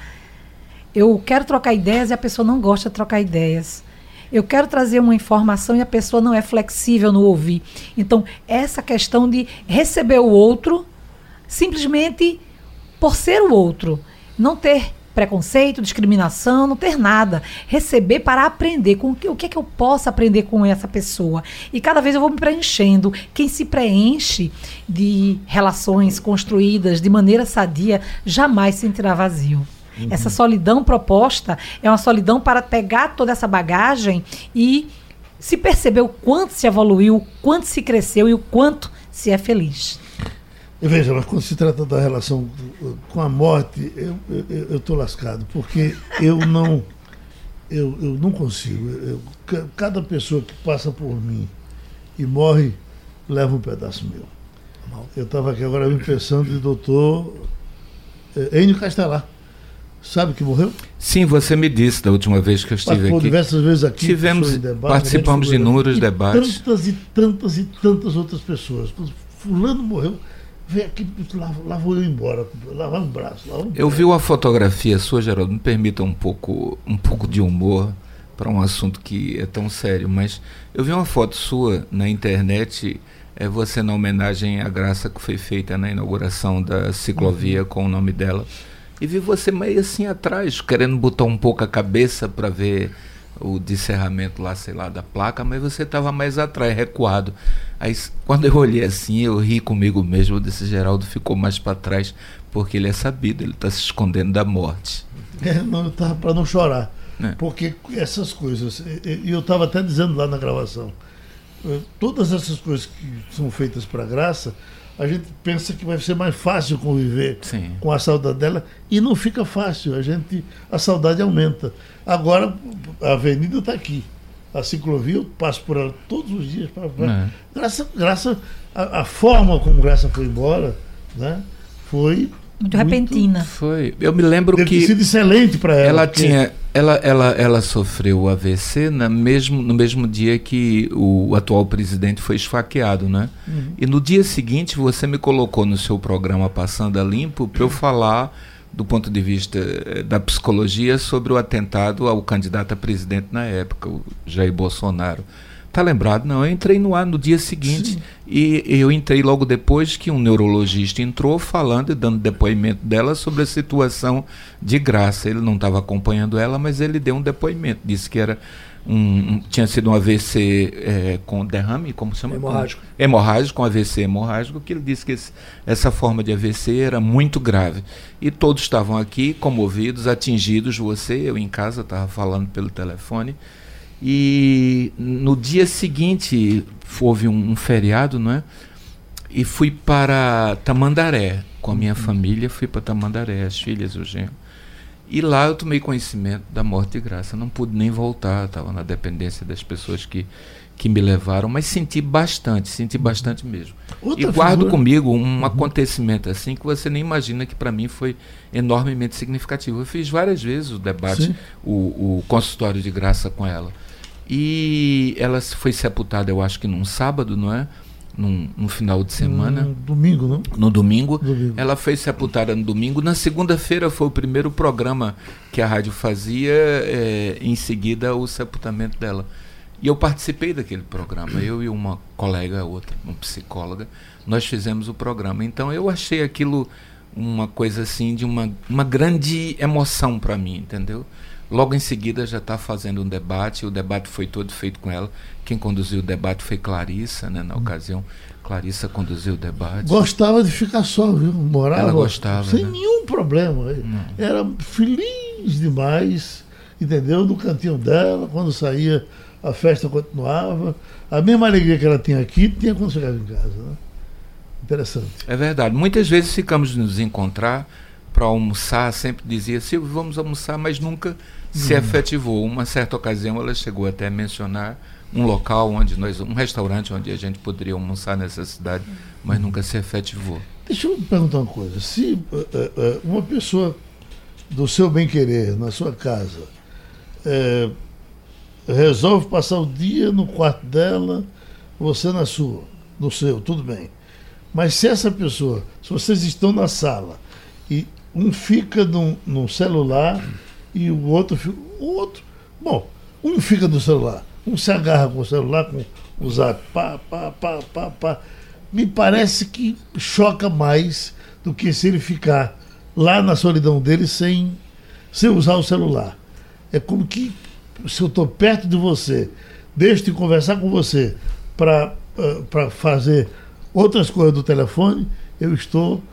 Eu quero trocar ideias e a pessoa não gosta de trocar ideias. Eu quero trazer uma informação e a pessoa não é flexível no ouvir. Então, essa questão de receber o outro simplesmente por ser o outro, não ter preconceito, discriminação, não ter nada. Receber para aprender com o que, o que é que eu posso aprender com essa pessoa. E cada vez eu vou me preenchendo. Quem se preenche de relações construídas de maneira sadia jamais se sentirá vazio. Essa solidão proposta é uma solidão para pegar toda essa bagagem e se perceber o quanto se evoluiu, o quanto se cresceu e o quanto se é feliz. Veja, mas quando se trata da relação com a morte, eu estou lascado, porque eu não, eu, eu não consigo. Eu- ca- cada pessoa que passa por mim e morre, leva um pedaço meu. Eu estava aqui agora me pensando em doutor eh, Enio Castelar. Sabe que morreu? Sim, você me disse da última vez que eu estive Participou aqui. diversas vezes aqui. Tivemos- debate, participamos a gente de inúmeros debates. Tantas e tantas e tantas outras pessoas. Fulano morreu, veio aqui, lá, lá vou eu embora, lavar um braço. Lavar um Eu vi uma fotografia sua, Geraldo, me permita um pouco, um pouco de humor para um assunto que é tão sério, mas eu vi uma foto sua na internet, é você na homenagem à graça que foi feita na inauguração da ciclovia com o nome dela. E vi você meio assim atrás, querendo botar um pouco a cabeça para ver o descerramento lá, sei lá, da placa, mas você estava mais atrás, recuado. Aí quando eu olhei assim, eu ri comigo mesmo, eu disse, Geraldo ficou mais para trás, porque ele é sabido, ele está se escondendo da morte. É, não, estava para não chorar. É. Porque essas coisas, e e eu estava até dizendo lá na gravação, eh, todas essas coisas que são feitas para graça, a gente pensa que vai ser mais fácil conviver Sim. com a saudade dela e não fica fácil. A gente, a saudade aumenta. Agora a avenida está aqui. A ciclovia, eu passo por ela todos os dias. Pra- É. Graça, graça, a, a forma como Graça foi embora, né, foi Muito repentina. Foi. Eu me lembro Deve que sido excelente para ela. ela porque- tinha, ela, ela, ela sofreu o AVC na mesmo, no mesmo dia que o atual presidente foi esfaqueado, né? E no dia seguinte você me colocou no seu programa Passando a Limpo para eu falar do ponto de vista eh, da psicologia sobre o atentado ao candidato a presidente na época, o Jair Bolsonaro. Tá lembrado? Não, eu entrei no ar no dia seguinte e eu entrei logo depois que um neurologista entrou falando e dando depoimento dela sobre a situação de graça. Ele não estava acompanhando ela, mas ele deu um depoimento. Disse que era um, um- tinha sido um AVC eh, com derrame, como se chama? Hemorrágico. Hemorrágico, com AVC hemorrágico, que ele disse que esse- essa forma de AVC era muito grave. E todos estavam aqui comovidos, atingidos. Você, eu em casa, estava falando pelo telefone. E no dia seguinte houve um, um feriado, não é? E fui para Tamandaré com a minha família, fui para Tamandaré, as filhas, o genro. E lá eu tomei conhecimento da morte de graça. não pude nem voltar, estava na dependência das pessoas que, que me levaram, mas senti bastante, senti bastante mesmo. Outra e guardo figura... comigo um uhum. acontecimento assim que você nem imagina que para mim foi enormemente significativo. Eu fiz várias vezes o debate, o, o consultório de graça com ela. E ela foi sepultada, eu acho que num sábado, não é? num, no final de semana. No domingo, não? No domingo. domingo. Ela foi sepultada no domingo. Na segunda-feira foi o primeiro programa que a rádio fazia, é, em seguida o sepultamento dela. E eu participei daquele programa, eu e uma colega, outra, uma psicóloga, nós fizemos o programa. Então eu achei aquilo uma coisa assim de uma, uma grande emoção para mim, entendeu? Logo em seguida já está fazendo um debate, o debate foi todo feito com ela. Quem conduziu o debate foi Clarissa, né, na hum. ocasião. Clarissa conduziu o debate. Gostava de ficar só, viu? Morava Ela gostava, sem né? nenhum problema. Não. Era feliz demais, entendeu? No cantinho dela, quando saía, a festa continuava. A mesma alegria que ela tinha aqui, tinha quando chegava em casa. Né? Interessante. É verdade. Muitas vezes ficamos nos encontrar para almoçar, sempre dizia, Silvio, vamos almoçar, mas nunca se hum. efetivou. Uma certa ocasião ela chegou até a mencionar um local onde nós, um restaurante onde a gente poderia almoçar nessa cidade, mas nunca se efetivou. Deixa eu perguntar uma coisa. Se uh, uh, uma pessoa do seu bem querer na sua casa uh, resolve passar o dia no quarto dela, você na sua, no seu, tudo bem. Mas se essa pessoa, se vocês estão na sala e um fica no, no celular e o outro o outro. Bom, um fica no celular, um se agarra com o celular, com o zap, pá, pá, pá, pá, pá. Me parece que choca mais do que se ele ficar lá na solidão dele sem, sem usar o celular. É como que se eu estou perto de você, deixo de conversar com você para uh, fazer outras coisas do telefone, eu estou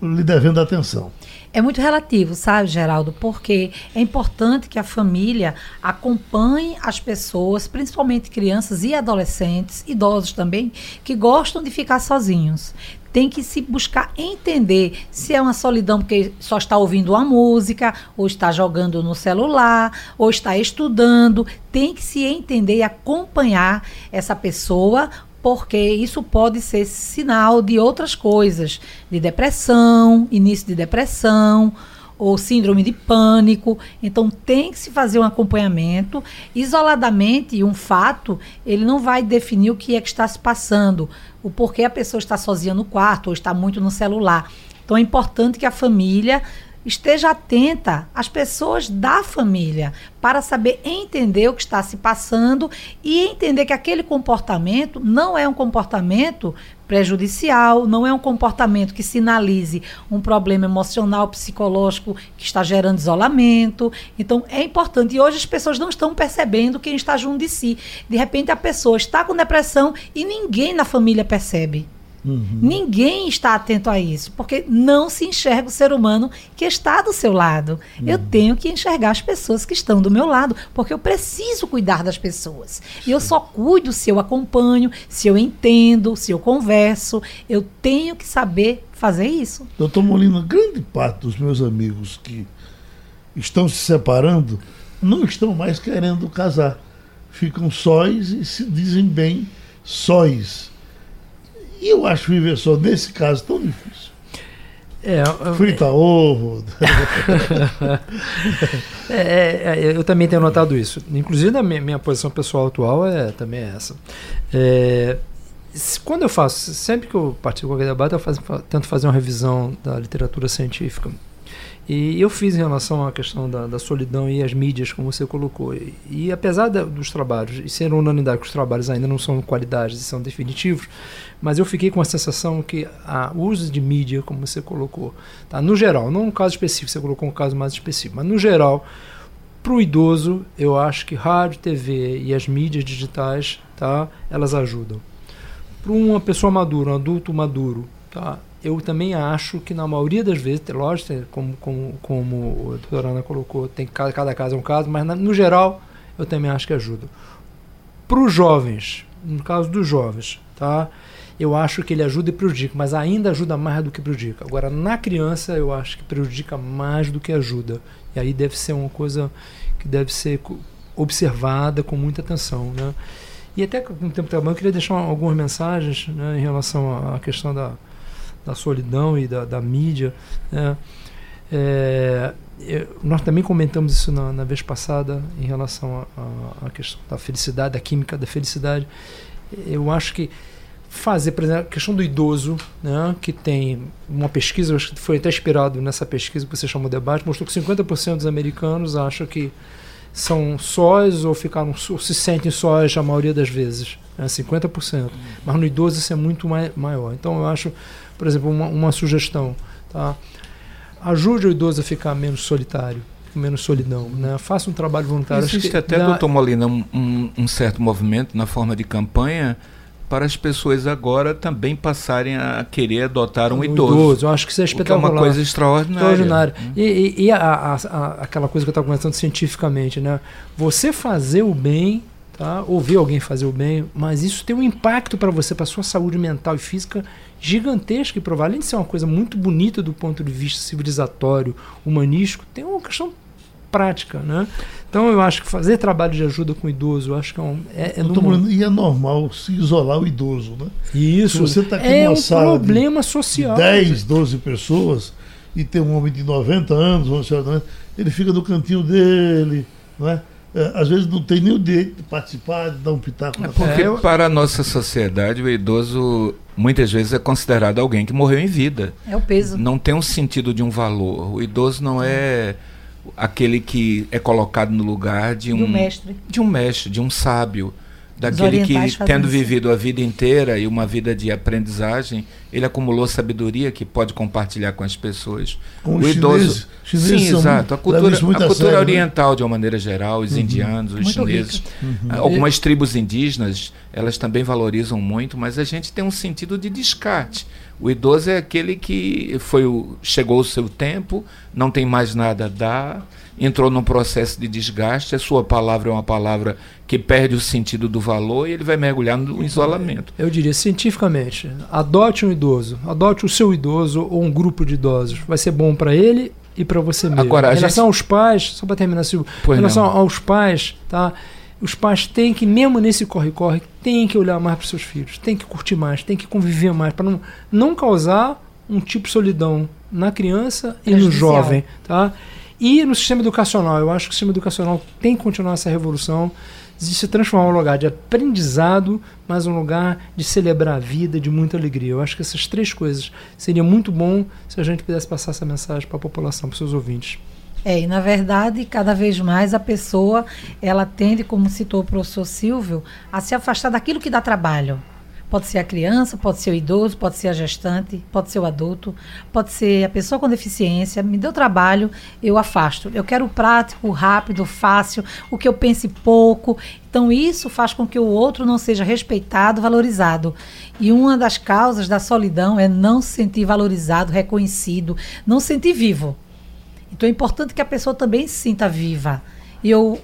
lhe devendo atenção. É muito relativo, sabe, Geraldo? Porque é importante que a família acompanhe as pessoas, principalmente crianças e adolescentes, idosos também, que gostam de ficar sozinhos. Tem que se buscar entender se é uma solidão porque só está ouvindo uma música, ou está jogando no celular, ou está estudando. Tem que se entender e acompanhar essa pessoa porque isso pode ser sinal de outras coisas, de depressão, início de depressão ou síndrome de pânico. Então tem que se fazer um acompanhamento. Isoladamente, um fato, ele não vai definir o que é que está se passando, o porquê a pessoa está sozinha no quarto ou está muito no celular. Então é importante que a família esteja atenta às pessoas da família para saber entender o que está se passando e entender que aquele comportamento não é um comportamento prejudicial, não é um comportamento que sinalize um problema emocional, psicológico que está gerando isolamento. Então é importante. E hoje as pessoas não estão percebendo quem está junto de si. De repente a pessoa está com depressão e ninguém na família percebe. Uhum. Ninguém está atento a isso, porque não se enxerga o ser humano que está do seu lado. Uhum. Eu tenho que enxergar as pessoas que estão do meu lado, porque eu preciso cuidar das pessoas. E eu só cuido se eu acompanho, se eu entendo, se eu converso. Eu tenho que saber fazer isso. Doutor Molina, grande parte dos meus amigos que estão se separando não estão mais querendo casar. Ficam sóis e se dizem bem sóis. E eu acho viver só nesse caso tão difícil. É, eu, Frita ovo. É, é, é, eu também tenho notado isso. Inclusive, na minha, minha posição pessoal atual é também é essa. É, quando eu faço, sempre que eu participo de qualquer debate, eu faço, tento fazer uma revisão da literatura científica. E eu fiz em relação à questão da, da solidão e as mídias, como você colocou. E, e apesar da, dos trabalhos, e ser unanimidade que os trabalhos ainda não são qualidades e são definitivos, mas eu fiquei com a sensação que o uso de mídia, como você colocou, tá? no geral, não um caso específico, você colocou um caso mais específico, mas no geral, para o idoso, eu acho que rádio, TV e as mídias digitais, tá? elas ajudam. Para uma pessoa madura, um adulto maduro, tá? Eu também acho que na maioria das vezes, lógico, como, como, como o doutor Ana colocou, tem cada, cada caso é um caso, mas na, no geral eu também acho que ajuda. Para os jovens, no caso dos jovens, tá? eu acho que ele ajuda e prejudica, mas ainda ajuda mais do que prejudica. Agora, na criança, eu acho que prejudica mais do que ajuda. E aí deve ser uma coisa que deve ser observada com muita atenção. Né? E até com o tempo trabalhando, eu queria deixar algumas mensagens né, em relação à questão da, da solidão e da, da mídia. Né? É, nós também comentamos isso na, na vez passada em relação à questão da felicidade, da química da felicidade. Eu acho que fazer, por exemplo, a questão do idoso, né, que tem uma pesquisa, acho que foi até inspirado nessa pesquisa que você chamou de debate, mostrou que 50% dos americanos acham que são sós ou ficaram ou se sentem sós a maioria das vezes, né, 50%. Mas no idoso isso é muito mai maior. Então eu acho, por exemplo, uma, uma sugestão, tá? Ajude o idoso a ficar menos solitário menos solidão. Né? Faça um trabalho voluntário. Existe até, dá... doutor Molina, um, um, um, certo movimento na forma de campanha para as pessoas agora também passarem a querer adotar um, um idoso. idoso. Eu acho que isso é espetacular. é uma coisa extraordinária. extraordinária. Hum. E, e, e a, a, a, aquela coisa que eu estava comentando cientificamente, né? Você fazer o bem, tá? ouvir alguém fazer o bem, mas isso tem um impacto para você, para sua saúde mental e física gigantesco e provável. Além de ser uma coisa muito bonita do ponto de vista civilizatório, humanístico, tem uma questão prática, né? Então eu acho que fazer trabalho de ajuda com o idoso, eu acho que é um. É, é no... E é normal se isolar o idoso, né? Isso. Se você está aqui é numa um sala problema de, social. De 10, 12 pessoas e tem um homem de 90 anos, uma senhora de 90, ele fica no cantinho dele, não é? É, às vezes não tem nem o direito de participar, de dar um pitaco. É porque é, para a nossa sociedade o idoso muitas vezes é considerado alguém que morreu em vida. É o peso. Não tem um sentido de um valor. O idoso não é aquele que é colocado no lugar de um, de um mestre, de um mestre, de um sábio, daquele que tendo isso. vivido a vida inteira e uma vida de aprendizagem, ele acumulou sabedoria que pode compartilhar com as pessoas. Com o idoso, chineses sim, exato. A cultura, a cultura sério, né? oriental né? de uma maneira geral, os uhum. indianos, os muito chineses, uhum. algumas tribos indígenas, elas também valorizam muito, mas a gente tem um sentido de descarte. O idoso é aquele que foi o, chegou o seu tempo, não tem mais nada a dar, entrou num processo de desgaste, a sua palavra é uma palavra que perde o sentido do valor e ele vai mergulhar no isolamento. Eu diria cientificamente, adote um idoso, adote o seu idoso ou um grupo de idosos. Vai ser bom para ele e para você mesmo. Agora, em relação gente... aos pais, só para terminar, Silvio, em relação não. aos pais, tá? Os pais têm que, mesmo nesse corre-corre, têm que olhar mais para seus filhos, têm que curtir mais, têm que conviver mais, para não, não causar um tipo de solidão na criança e no jovem. Tá? E no sistema educacional, eu acho que o sistema educacional tem que continuar essa revolução de se transformar um lugar de aprendizado, mas um lugar de celebrar a vida, de muita alegria. Eu acho que essas três coisas seria muito bom se a gente pudesse passar essa mensagem para a população, para os seus ouvintes. É, e na verdade, cada vez mais a pessoa, ela tende, como citou o professor Silvio, a se afastar daquilo que dá trabalho. Pode ser a criança, pode ser o idoso, pode ser a gestante, pode ser o adulto, pode ser a pessoa com deficiência. Me deu trabalho, eu afasto. Eu quero prático, rápido, fácil, o que eu pense pouco. Então, isso faz com que o outro não seja respeitado, valorizado. E uma das causas da solidão é não se sentir valorizado, reconhecido, não se sentir vivo. Então é importante que a pessoa também se sinta viva. E eu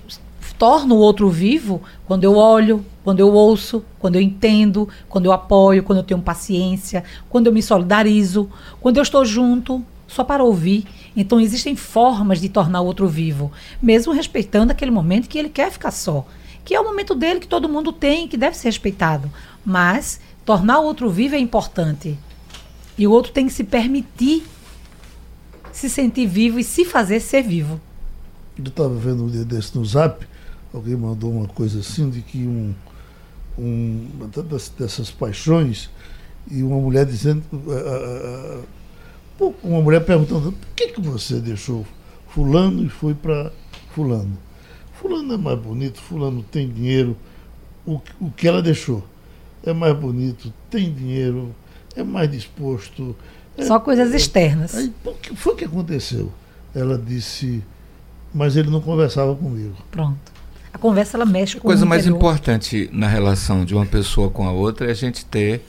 torno o outro vivo quando eu olho, quando eu ouço, quando eu entendo, quando eu apoio, quando eu tenho paciência, quando eu me solidarizo, quando eu estou junto só para ouvir. Então existem formas de tornar o outro vivo, mesmo respeitando aquele momento que ele quer ficar só, que é o momento dele que todo mundo tem, que deve ser respeitado. Mas tornar o outro vivo é importante. E o outro tem que se permitir se sentir vivo e se fazer ser vivo. Eu estava vendo um dia desse no zap, alguém mandou uma coisa assim de que um, um dessas paixões e uma mulher dizendo uh, uh, uma mulher perguntando por que, que você deixou fulano e foi para fulano fulano é mais bonito fulano tem dinheiro o, o que ela deixou é mais bonito tem dinheiro é mais disposto só coisas externas. Aí, o que foi que aconteceu? Ela disse, mas ele não conversava comigo. Pronto. A conversa ela mexe com A coisa mais importante na relação de uma pessoa com a outra é a gente ter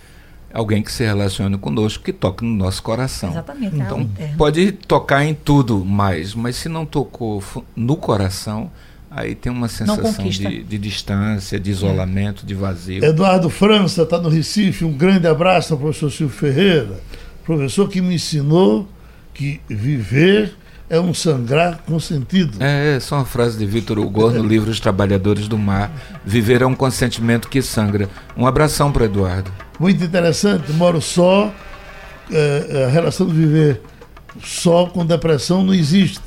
alguém que se relacione conosco, que toque no nosso coração. Exatamente. Então, pode tocar em tudo mais, mas se não tocou no coração, aí tem uma sensação de, de, distância, de isolamento, de vazio. Eduardo França está no Recife, um grande abraço ao professor Silvio Ferreira, professor que me ensinou que viver é um sangrar com sentido. É, essa é uma frase de Vitor Hugo no livro Os Trabalhadores do Mar. Viver é um consentimento que sangra. Um abração para Eduardo. Muito interessante, moro só, é, a relação de viver só com depressão não existe.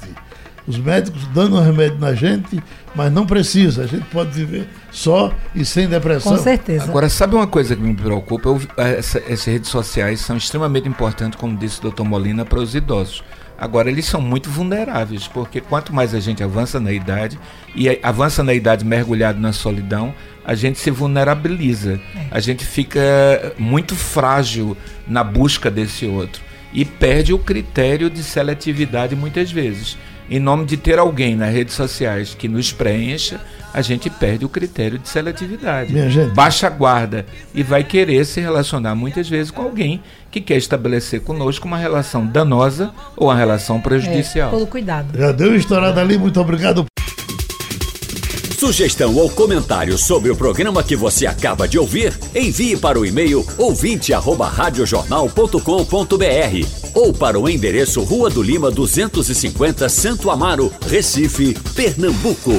Os médicos dando um remédio na gente, mas não precisa. A gente pode viver só e sem depressão. Com certeza. Agora, sabe uma coisa que me preocupa? Eu, essa, essas redes sociais são extremamente importantes, como disse o Dr. Molina, para os idosos. Agora, eles são muito vulneráveis, porque quanto mais a gente avança na idade, e avança na idade mergulhado na solidão, a gente se vulnerabiliza. É. A gente fica muito frágil na busca desse outro. E perde o critério de seletividade muitas vezes. Em nome de ter alguém nas redes sociais que nos preencha, a gente perde o critério de seletividade. Baixa a guarda e vai querer se relacionar muitas vezes com alguém que quer estabelecer conosco uma relação danosa ou uma relação prejudicial. É, todo cuidado. Já deu estourada ali, muito obrigado. Sugestão ou comentário sobre o programa que você acaba de ouvir, envie para o e-mail ouvinte@radiojornal.com.br ou para o endereço Rua do Lima 250, Santo Amaro, Recife, Pernambuco.